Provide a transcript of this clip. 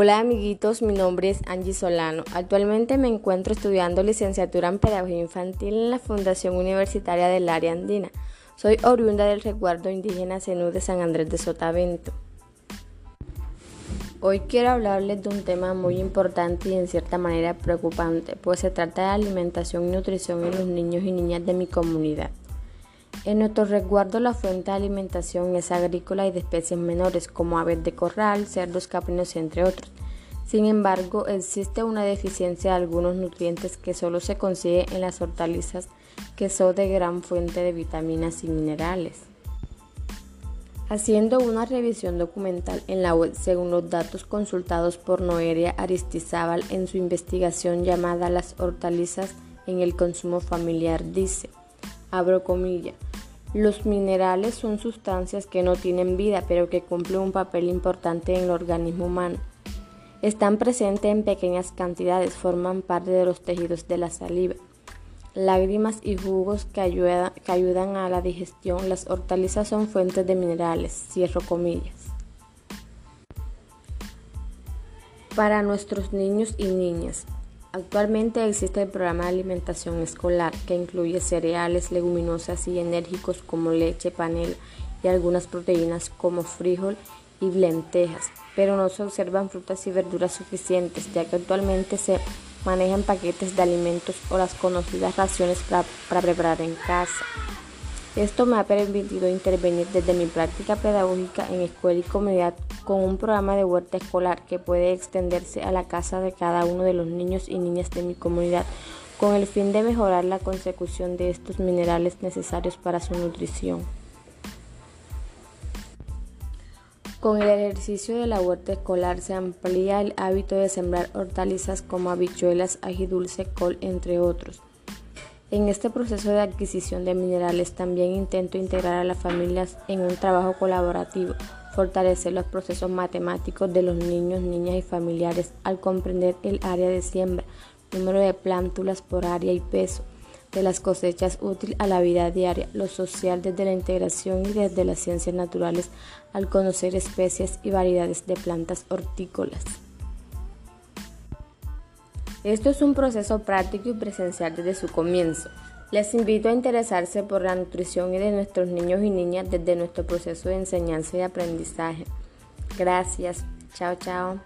Hola amiguitos, mi nombre es Angie Solano. Actualmente me encuentro estudiando licenciatura en Pedagogía Infantil en la Fundación Universitaria del Área Andina. Soy oriunda del resguardo indígena Zenú de San Andrés de Sotavento. Hoy quiero hablarles de un tema muy importante y en cierta manera preocupante, pues se trata de alimentación y nutrición en los niños y niñas de mi comunidad. En nuestro resguardo la fuente de alimentación es agrícola y de especies menores como aves de corral, cerdos, caprinos, entre otros. Sin embargo, existe una deficiencia de algunos nutrientes que solo se consigue en las hortalizas que son de gran fuente de vitaminas y minerales. Haciendo una revisión documental en la web según los datos consultados por Noelia Aristizábal en su investigación llamada Las hortalizas en el consumo familiar dice, abro comillas, los minerales son sustancias que no tienen vida pero que cumplen un papel importante en el organismo humano. Están presentes en pequeñas cantidades, forman parte de los tejidos de la saliva, lágrimas y jugos que, ayudan a la digestión. Las hortalizas son fuentes de minerales, cierro. Para nuestros niños y niñas, Actualmente existe el programa de alimentación escolar que incluye cereales, leguminosas y enérgicos como leche, panela y algunas proteínas como frijol y lentejas, pero no se observan frutas y verduras suficientes ya que actualmente se manejan paquetes de alimentos o las conocidas raciones para, para preparar en casa. Esto me ha permitido intervenir desde mi práctica pedagógica en escuela y comunidad con un programa de huerta escolar que puede extenderse a la casa de cada uno de los niños y niñas de mi comunidad con el fin de mejorar la consecución de estos minerales necesarios para su nutrición. Con el ejercicio de la huerta escolar se amplía el hábito de sembrar hortalizas como habichuelas, ají dulce, col, entre otros. En este proceso de adquisición de minerales también intento integrar a las familias en un trabajo colaborativo, fortalecer los procesos matemáticos de los niños, niñas y familiares al comprender el área de siembra, número de plántulas por área y peso de las cosechas útil a la vida diaria, lo social desde la integración y desde las ciencias naturales al conocer especies y variedades de plantas hortícolas. Esto es un proceso práctico y presencial desde su comienzo. Les invito a interesarse por la nutrición y de nuestros niños y niñas desde nuestro proceso de enseñanza y aprendizaje. Gracias. Chao, chao.